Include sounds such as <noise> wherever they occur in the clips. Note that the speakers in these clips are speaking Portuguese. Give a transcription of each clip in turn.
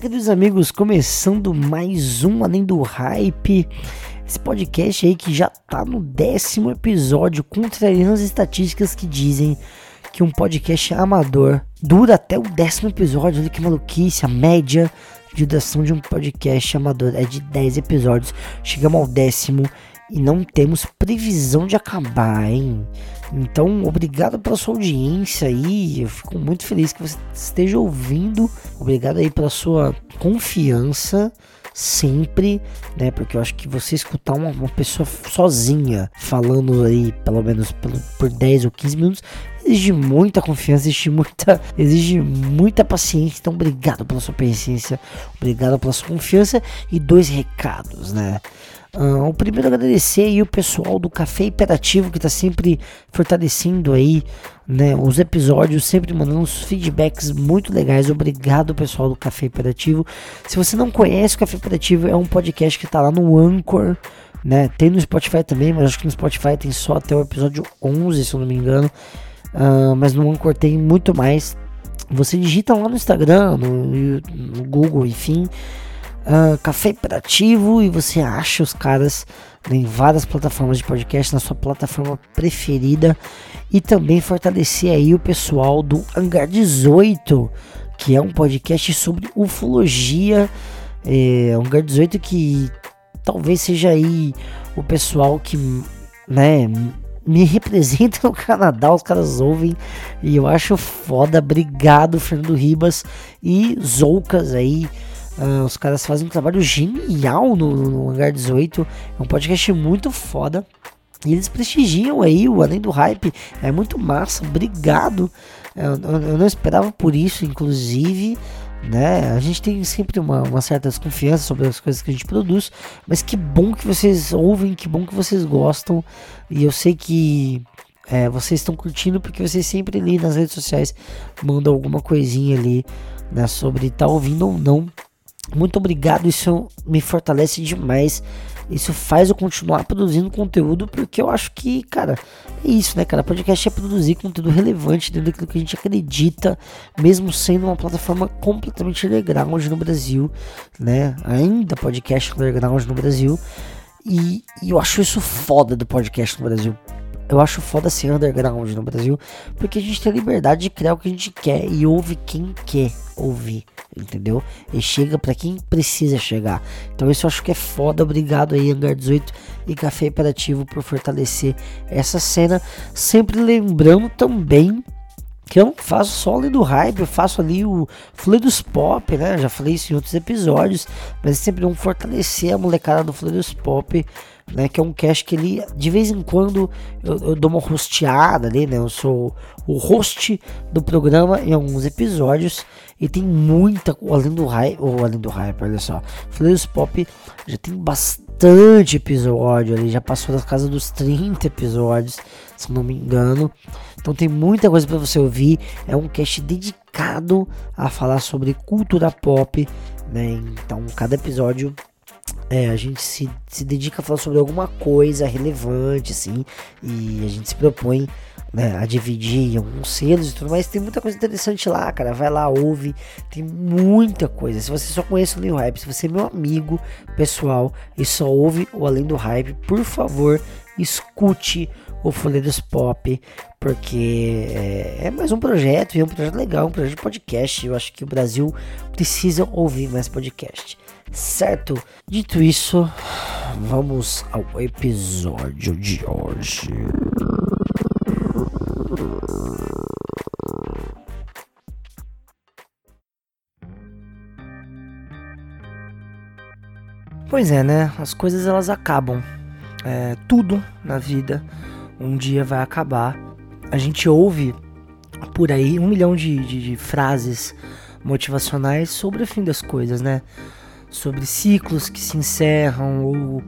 queridos amigos, começando mais um Além do Hype. Esse podcast aí que já tá no décimo episódio, contrariando as estatísticas que dizem que um podcast amador dura até o décimo episódio. Olha que maluquice, a média de duração de um podcast amador é de 10 episódios. Chegamos ao décimo e não temos previsão de acabar, hein? Então, obrigado pela sua audiência aí. Eu fico muito feliz que você esteja ouvindo. Obrigado aí pela sua confiança sempre, né? Porque eu acho que você escutar uma, uma pessoa sozinha falando aí, pelo menos por, por 10 ou 15 minutos, exige muita confiança, exige muita, exige muita paciência. Então, obrigado pela sua paciência, obrigado pela sua confiança e dois recados, né? Uh, o primeiro agradecer aí o pessoal do Café Imperativo que está sempre fortalecendo aí né, os episódios, sempre mandando uns feedbacks muito legais. Obrigado pessoal do Café Imperativo. Se você não conhece o Café Imperativo, é um podcast que está lá no Anchor, né? Tem no Spotify também, mas acho que no Spotify tem só até o episódio 11, se eu não me engano. Uh, mas no Anchor tem muito mais. Você digita lá no Instagram, no, no Google, enfim uh, Café Imperativo e você acha os caras em várias plataformas de podcast, na sua plataforma preferida. E também fortalecer aí o pessoal do Hangar 18, que é um podcast sobre ufologia. É, Hangar 18 que talvez seja aí o pessoal que, né, me representa no Canadá, os caras ouvem e eu acho foda. Obrigado, Fernando Ribas e Zoucas aí Uh, os caras fazem um trabalho genial no, no Hangar 18. É um podcast muito foda. E eles prestigiam aí o Além do Hype. É muito massa. Obrigado. Eu, eu, eu não esperava por isso, inclusive. Né? A gente tem sempre uma, uma, certa desconfiança sobre as coisas que a gente produz, mas que bom que vocês ouvem, que bom que vocês gostam, e eu sei que é, vocês estão curtindo porque vocês sempre ali nas redes sociais mandam alguma coisinha ali né, sobre tá ouvindo ou não muito obrigado, isso me fortalece demais. Isso faz eu continuar produzindo conteúdo, porque eu acho que, cara, é isso, né, cara? Podcast é produzir conteúdo relevante dentro daquilo que a gente acredita, mesmo sendo uma plataforma completamente underground no Brasil, né? Ainda podcast underground no Brasil. E, e eu acho isso foda do podcast no Brasil. Eu acho foda ser underground no Brasil, porque a gente tem a liberdade de criar o que a gente quer e ouve quem quer ouvir entendeu? E chega para quem precisa chegar. Então isso eu acho que é foda. Obrigado aí, Hangar 18 e Café Imperativo por fortalecer essa cena. Sempre lembrando também que eu não faço só ali do hype, eu faço ali o Fluidos Pop, né? Já falei isso em outros episódios, mas é sempre um fortalecer a molecada do Fluidos Pop né? Que é um cast que ele, de vez em quando, eu, eu dou uma hosteada ali, né? Eu sou o host do programa em alguns episódios e tem muita, além do hype, ou além do hype, olha só, Flares Pop já tem bastante episódio ali, já passou da casa dos 30 episódios, se não me engano. Então tem muita coisa para você ouvir. É um cast dedicado a falar sobre cultura pop, né? Então cada episódio é, a gente se, se dedica a falar sobre alguma coisa relevante, assim, e a gente se propõe né, a dividir alguns selos e tudo mais. Tem muita coisa interessante lá, cara. Vai lá, ouve. Tem muita coisa. Se você só conhece o Além do Hype, se você é meu amigo pessoal e só ouve o Além do Hype, por favor, escute o Folheiros Pop, porque é, é, mais um projeto e é um projeto legal, um projeto de podcast. Eu acho que o Brasil precisa ouvir mais podcast certo? Dito isso, vamos ao episódio de hoje. Pois é, né? As coisas elas acabam. É, tudo na vida um dia vai acabar. A gente ouve por aí um milhão de, de, de frases motivacionais sobre o fim das coisas, né? sobre ciclos que se encerram ou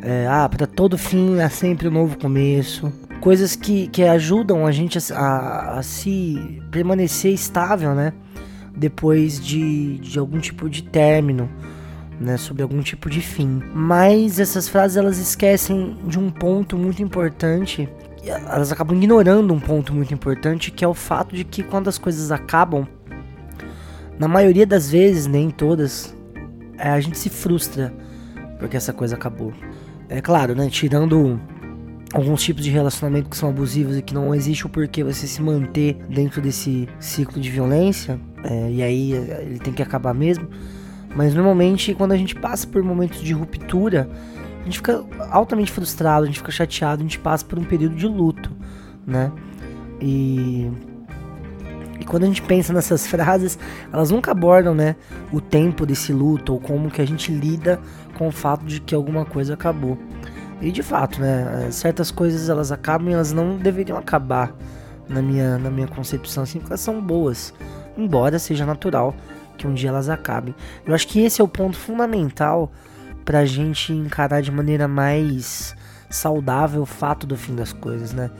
é, ah, para todo fim há sempre um novo começo. Coisas que, que ajudam a gente a, a, a se permanecer estável, né? Depois de, de algum tipo de término, né? Sobre algum tipo de fim. Mas essas frases elas esquecem de um ponto muito importante. Elas acabam ignorando um ponto muito importante que é o fato de que quando as coisas acabam, na maioria das vezes, nem todas, é, a gente se frustra porque essa coisa acabou. É claro, né? Tirando alguns tipos de relacionamento que são abusivos e que não existe o porquê você se manter dentro desse ciclo de violência, é, e aí ele tem que acabar mesmo. Mas normalmente, quando a gente passa por momentos de ruptura, a gente fica altamente frustrado, a gente fica chateado, a gente passa por um período de luto, né? E e quando a gente pensa nessas <laughs> frases, elas nunca abordam, né, o tempo desse luto ou como que a gente lida com o fato de que alguma coisa acabou. E de fato, né, certas coisas elas acabam e elas não deveriam acabar na minha, na minha concepção, assim, porque elas são boas, embora seja natural que um dia elas acabem. Eu acho que esse é o ponto fundamental pra gente encarar de maneira mais saudável o fato do fim das coisas, né?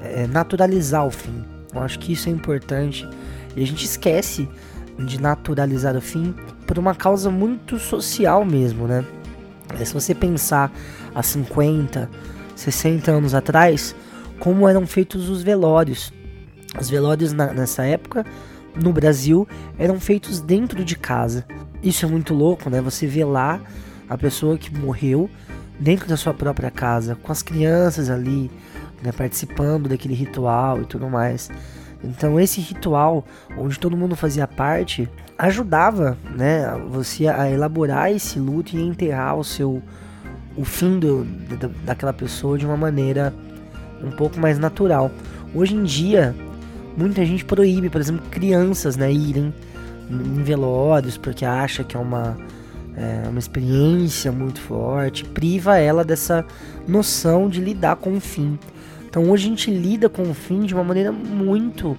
É naturalizar o fim. Eu acho que isso é importante e a gente esquece de naturalizar o fim por uma causa muito social mesmo, né? É, se você pensar há 50, 60 anos atrás, como eram feitos os velórios. Os velórios na, nessa época, no Brasil, eram feitos dentro de casa. Isso é muito louco, né? Você vê lá a pessoa que morreu dentro da sua própria casa, com as crianças ali, né, participando daquele ritual e tudo mais. Então esse ritual, onde todo mundo fazia parte, ajudava, né, você a elaborar esse luto e enterrar o seu o fim do, da, daquela pessoa de uma maneira um pouco mais natural. Hoje em dia, muita gente proíbe, por exemplo, crianças, né, irem em velórios porque acha que é uma é, uma experiência muito forte, priva ela dessa noção de lidar com o fim. Então hoje a gente lida com o fim de uma maneira muito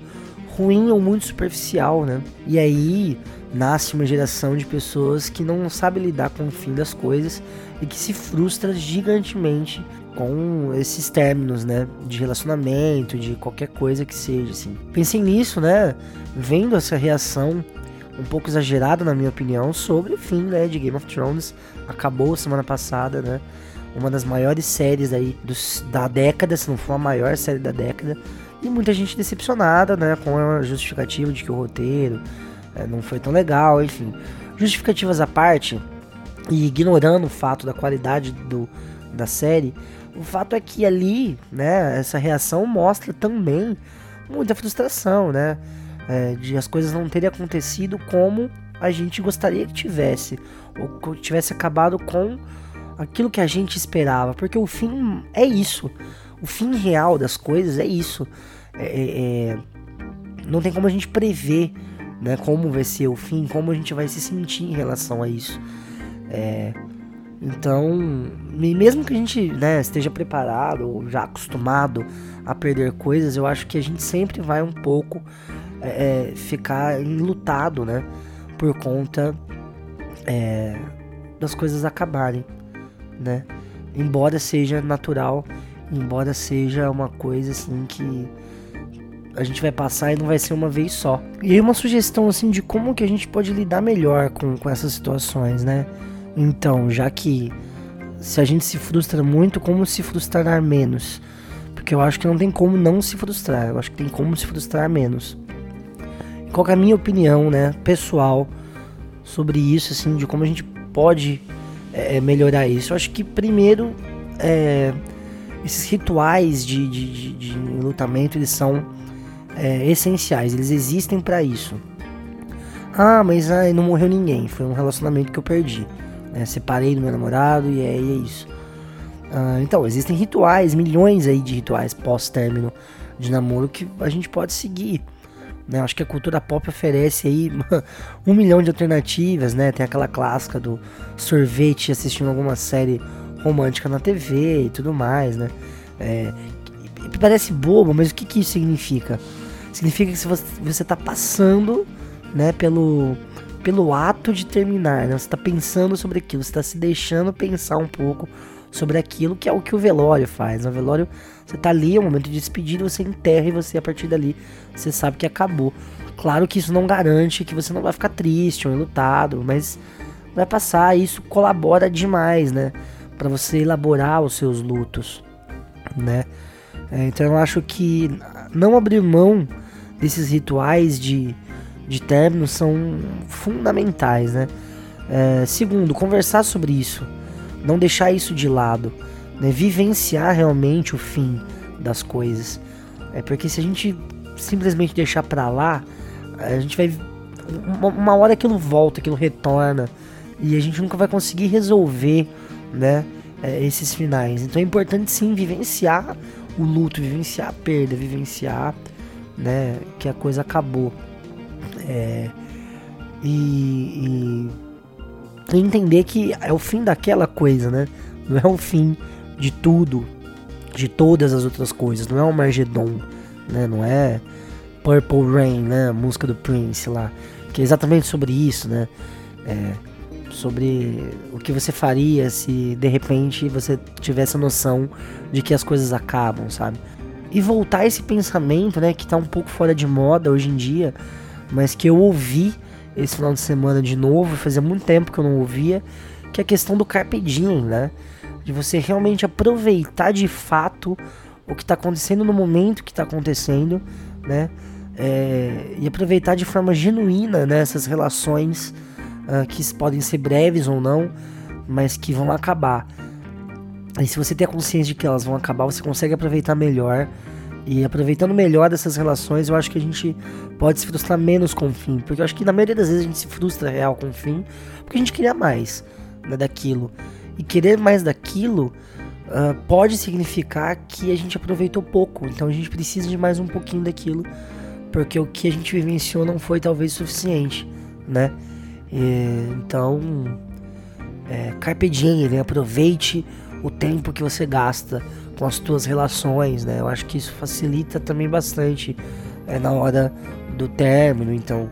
ruim ou muito superficial, né? E aí nasce uma geração de pessoas que não sabe lidar com o fim das coisas e que se frustra gigantemente com esses términos, né, de relacionamento, de qualquer coisa que seja, assim. Pensei nisso, né, vendo essa reação um pouco exagerada, na minha opinião, sobre o fim, né, de Game of Thrones. Acabou semana passada, né, uma das maiores séries aí dos, da década, se não for a maior série da década. E muita gente decepcionada, né, com a justificativa de que o roteiro é, não foi tão legal, enfim. Justificativas à parte, e ignorando o fato da qualidade do, da série, o fato é que ali, né, essa reação mostra também muita frustração, né, é, de as coisas não terem acontecido como a gente gostaria que tivesse, ou que tivesse acabado com aquilo que a gente esperava, porque o fim é isso. O fim real das coisas é isso. É, é, é, não tem como a gente prever né, como vai ser o fim, como a gente vai se sentir em relação a isso. É, então, mesmo que a gente né, esteja preparado ou já acostumado a perder coisas, eu acho que a gente sempre vai um pouco é, é ficar enlutado, né? Por conta é, das coisas acabarem né? Embora seja natural, embora seja uma coisa assim que a gente vai passar e não vai ser uma vez só. E aí uma sugestão assim de como que a gente pode lidar melhor com, com essas situações, né? Então, já que se a gente se frustra muito, como se frustrar menos? Porque eu acho que não tem como não se frustrar, eu acho que tem como se frustrar menos. Qual é a minha opinião, né, pessoal, sobre isso, assim, de como a gente pode é, melhorar isso? Eu acho que primeiro é, esses rituais de, de, de, de, lutamento eles são é, essenciais, eles existem para isso. Ah, mas ai, não morreu ninguém, foi um relacionamento que eu perdi. Né? Separei do meu namorado e é, e é isso. Ah, então, existem rituais, milhões aí de rituais pós-término de namoro que a gente pode seguir. Né? Acho que a cultura pop oferece aí <laughs> um milhão de alternativas, né? Tem aquela clássica do sorvete assistindo alguma série romântica na TV e tudo mais, né? É, parece bobo, mas o que, que isso significa? Significa que você está passando, né, pelo, pelo ato de terminar, né? Você está pensando sobre aquilo, você está se deixando pensar um pouco sobre aquilo que é o que o velório faz. No velório, você tá ali, é um momento de despedida, você enterra e você, a partir dali, você sabe que acabou. Claro que isso não garante que você não vai ficar triste ou enlutado, mas vai passar isso colabora demais, né? para você elaborar os seus lutos, né? É, então eu acho que não abrir mão desses rituais de, de término são fundamentais, né? É, segundo, conversar sobre isso, não deixar isso de lado, né? vivenciar realmente o fim das coisas. É porque se a gente simplesmente deixar para lá, a gente vai uma, uma hora aquilo volta, aquilo retorna e a gente nunca vai conseguir resolver, né? É, esses finais. Então é importante sim vivenciar o luto, vivenciar a perda, vivenciar, né? Que a coisa acabou. É, e, e entender que é o fim daquela coisa, né? Não é o fim de tudo, de todas as outras coisas. Não é o Margedon, né? Não é Purple Rain, né? A música do Prince lá, que é exatamente sobre isso, né? É, sobre o que você faria se de repente você tivesse a noção de que as coisas acabam, sabe? E voltar esse pensamento, né, que tá um pouco fora de moda hoje em dia, mas que eu ouvi esse final de semana de novo, fazia muito tempo que eu não ouvia, que é a questão do carpe diem, né? De você realmente aproveitar de fato o que está acontecendo no momento que está acontecendo, né? É, e aproveitar de forma genuína né, essas relações uh, que podem ser breves ou não, mas que vão acabar. E se você tem a consciência de que elas vão acabar, você consegue aproveitar melhor e aproveitando melhor essas relações, eu acho que a gente pode se frustrar menos com o fim. Porque eu acho que na maioria das vezes a gente se frustra real com o fim, porque a gente queria mais né, daquilo. E querer mais daquilo uh, pode significar que a gente aproveitou pouco. Então a gente precisa de mais um pouquinho daquilo, porque o que a gente vivenciou não foi talvez suficiente, né? E, então, é, carpe diem, né? aproveite o tempo que você gasta com as tuas relações, né? Eu acho que isso facilita também bastante é, na hora do término. Então,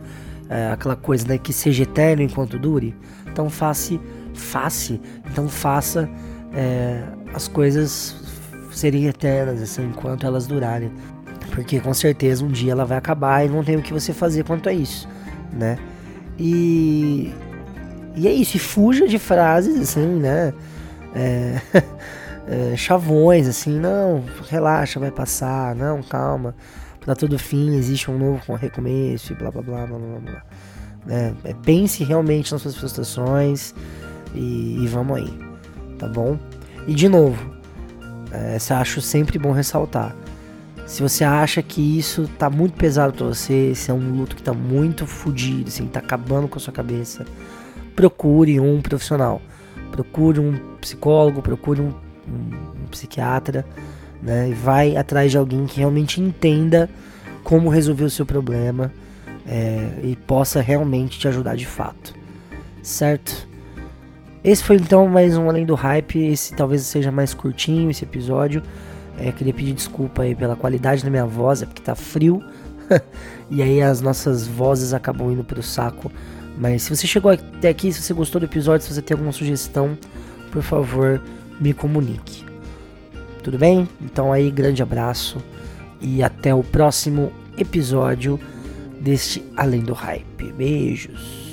é, aquela coisa né, que seja eterno enquanto dure. Então, faça, faça, então faça é, as coisas serem eternas, assim, enquanto elas durarem. Porque com certeza um dia ela vai acabar e não tem o que você fazer quanto a isso, né? E, e é isso, e fuja de frases assim, né? É, <laughs> é, chavões, assim, não, relaxa, vai passar, não, calma, pra todo fim existe um novo recomeço e blá blá blá blá blá blá. É, pense realmente nas suas frustrações e, e, vamos aí, tá bom? E de novo, é, acho sempre bom ressaltar. Se você acha que isso tá muito pesado para você, se é um luto que tá muito fodido, assim, tá acabando com a sua cabeça, procure um profissional. Procure um psicólogo, procure um um, um psiquiatra, né? E vai atrás de alguém que realmente entenda como resolver o seu problema é, e possa realmente te ajudar de fato, certo? Esse foi então mais um Além do Hype. Esse talvez seja mais curtinho esse episódio. É, queria pedir desculpa aí pela qualidade da minha voz, é porque tá frio. <laughs> e aí as nossas vozes acabam indo pro saco. Mas se você chegou até aqui, se você gostou do episódio, se você tem alguma sugestão, por favor, me comunique. Tudo bem? Então aí, grande abraço e até o próximo episódio deste Além do Hype. Beijos.